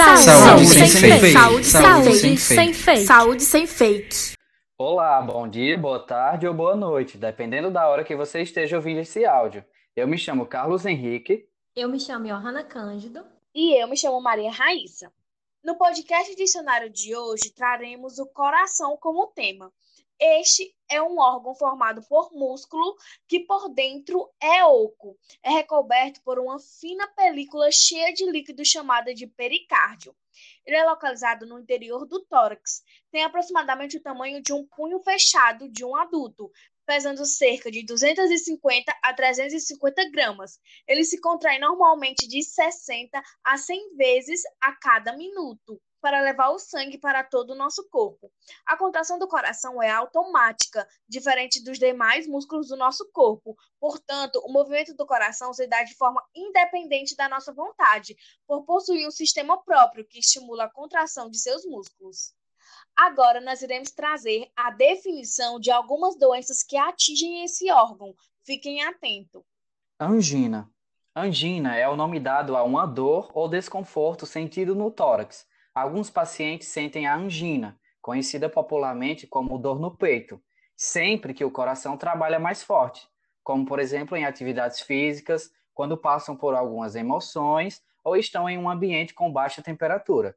Saúde, Saúde sem, sem fake. fake. Saúde, Saúde sem, sem sem fake. Saúde sem fake. Olá, bom dia, boa tarde ou boa noite, dependendo da hora que você esteja ouvindo esse áudio. Eu me chamo Carlos Henrique. Eu me chamo Johanna Cândido. E eu me chamo Maria Raíssa. No podcast Dicionário de hoje, traremos o coração como tema. Este é um órgão formado por músculo que por dentro é oco. É recoberto por uma fina película cheia de líquido chamada de pericárdio. Ele é localizado no interior do tórax. Tem aproximadamente o tamanho de um punho fechado de um adulto, pesando cerca de 250 a 350 gramas. Ele se contrai normalmente de 60 a 100 vezes a cada minuto para levar o sangue para todo o nosso corpo. A contração do coração é automática, diferente dos demais músculos do nosso corpo. Portanto, o movimento do coração se dá de forma independente da nossa vontade, por possuir um sistema próprio que estimula a contração de seus músculos. Agora nós iremos trazer a definição de algumas doenças que atingem esse órgão. Fiquem atentos. Angina. Angina é o nome dado a uma dor ou desconforto sentido no tórax. Alguns pacientes sentem a angina, conhecida popularmente como dor no peito, sempre que o coração trabalha mais forte, como por exemplo em atividades físicas, quando passam por algumas emoções ou estão em um ambiente com baixa temperatura.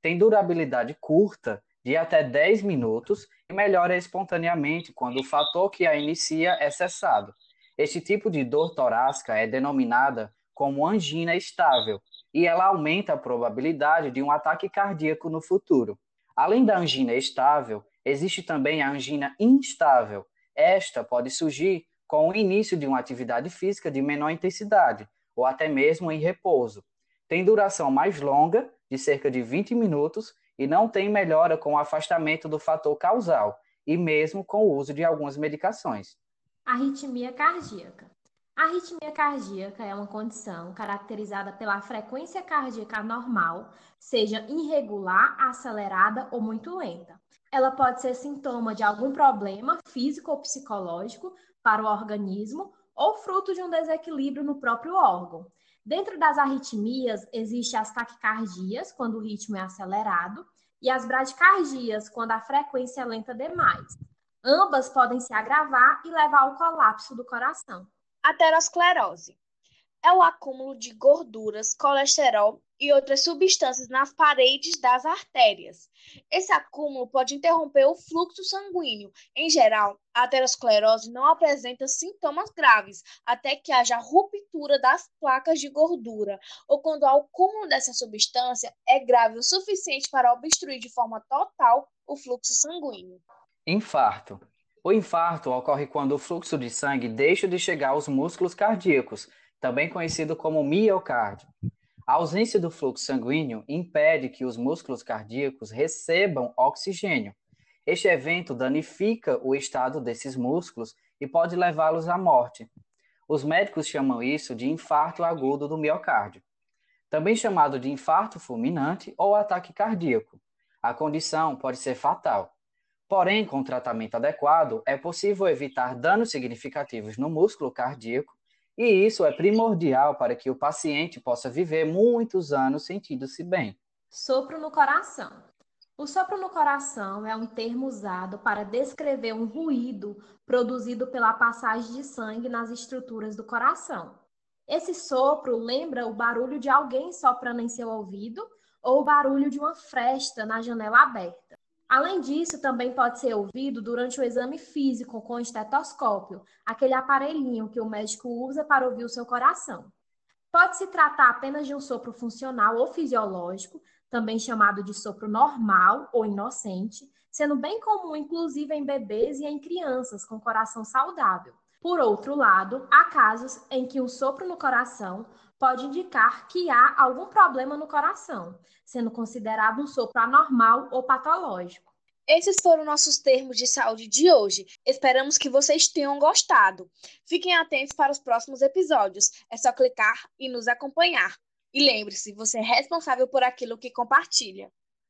Tem durabilidade curta, de até 10 minutos, e melhora espontaneamente quando o fator que a inicia é cessado. Este tipo de dor torácica é denominada como angina estável e ela aumenta a probabilidade de um ataque cardíaco no futuro. Além da angina estável, existe também a angina instável. Esta pode surgir com o início de uma atividade física de menor intensidade ou até mesmo em repouso. Tem duração mais longa, de cerca de 20 minutos, e não tem melhora com o afastamento do fator causal e mesmo com o uso de algumas medicações. Arritmia cardíaca. A arritmia cardíaca é uma condição caracterizada pela frequência cardíaca anormal, seja irregular, acelerada ou muito lenta. Ela pode ser sintoma de algum problema físico ou psicológico para o organismo ou fruto de um desequilíbrio no próprio órgão. Dentro das arritmias, existem as taquicardias, quando o ritmo é acelerado, e as bradicardias, quando a frequência é lenta demais. Ambas podem se agravar e levar ao colapso do coração. Aterosclerose é o acúmulo de gorduras, colesterol e outras substâncias nas paredes das artérias. Esse acúmulo pode interromper o fluxo sanguíneo. Em geral, a aterosclerose não apresenta sintomas graves até que haja ruptura das placas de gordura, ou quando o acúmulo dessa substância é grave o suficiente para obstruir de forma total o fluxo sanguíneo. Infarto. O infarto ocorre quando o fluxo de sangue deixa de chegar aos músculos cardíacos, também conhecido como miocárdio. A ausência do fluxo sanguíneo impede que os músculos cardíacos recebam oxigênio. Este evento danifica o estado desses músculos e pode levá-los à morte. Os médicos chamam isso de infarto agudo do miocárdio, também chamado de infarto fulminante ou ataque cardíaco. A condição pode ser fatal. Porém, com tratamento adequado, é possível evitar danos significativos no músculo cardíaco e isso é primordial para que o paciente possa viver muitos anos sentindo-se bem. Sopro no coração. O sopro no coração é um termo usado para descrever um ruído produzido pela passagem de sangue nas estruturas do coração. Esse sopro lembra o barulho de alguém soprando em seu ouvido ou o barulho de uma fresta na janela aberta. Além disso, também pode ser ouvido durante o exame físico com estetoscópio, aquele aparelhinho que o médico usa para ouvir o seu coração. Pode se tratar apenas de um sopro funcional ou fisiológico, também chamado de sopro normal ou inocente, sendo bem comum inclusive em bebês e em crianças com coração saudável. Por outro lado, há casos em que o sopro no coração pode indicar que há algum problema no coração, sendo considerado um sopro anormal ou patológico. Esses foram nossos termos de saúde de hoje. Esperamos que vocês tenham gostado. Fiquem atentos para os próximos episódios. É só clicar e nos acompanhar. E lembre-se, você é responsável por aquilo que compartilha.